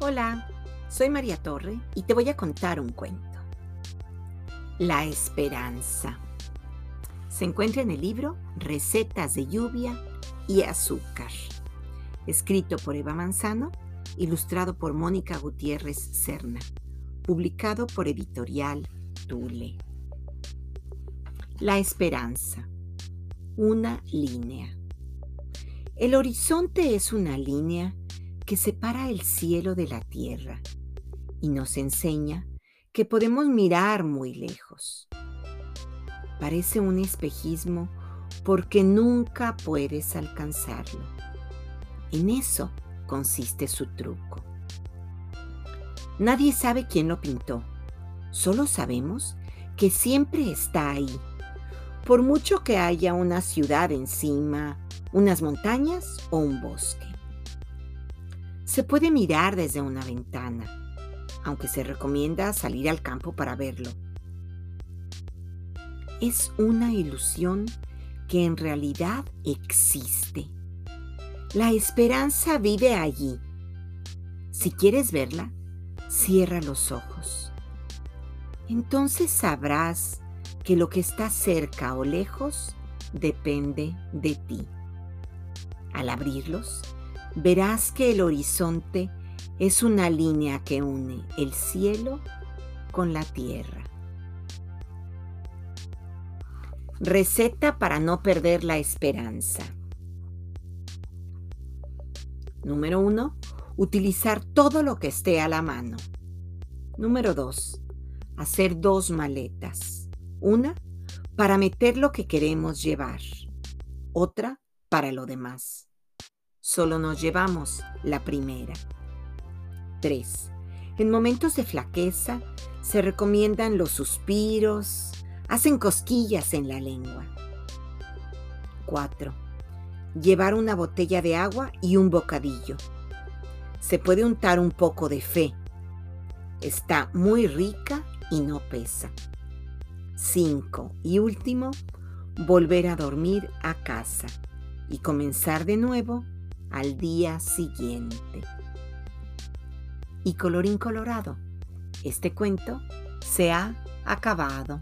Hola, soy María Torre y te voy a contar un cuento. La esperanza. Se encuentra en el libro Recetas de lluvia y azúcar, escrito por Eva Manzano, ilustrado por Mónica Gutiérrez Serna, publicado por Editorial Tule. La esperanza. Una línea. El horizonte es una línea que separa el cielo de la tierra y nos enseña que podemos mirar muy lejos. Parece un espejismo porque nunca puedes alcanzarlo. En eso consiste su truco. Nadie sabe quién lo pintó, solo sabemos que siempre está ahí, por mucho que haya una ciudad encima, unas montañas o un bosque. Se puede mirar desde una ventana, aunque se recomienda salir al campo para verlo. Es una ilusión que en realidad existe. La esperanza vive allí. Si quieres verla, cierra los ojos. Entonces sabrás que lo que está cerca o lejos depende de ti. Al abrirlos, verás que el horizonte es una línea que une el cielo con la tierra. Receta para no perder la esperanza. Número 1. Utilizar todo lo que esté a la mano. Número 2. Hacer dos maletas. Una para meter lo que queremos llevar. Otra para lo demás. Solo nos llevamos la primera. 3. En momentos de flaqueza se recomiendan los suspiros, hacen cosquillas en la lengua. 4. Llevar una botella de agua y un bocadillo. Se puede untar un poco de fe. Está muy rica y no pesa. 5. Y último, volver a dormir a casa y comenzar de nuevo al día siguiente. Y colorín colorado, este cuento se ha acabado.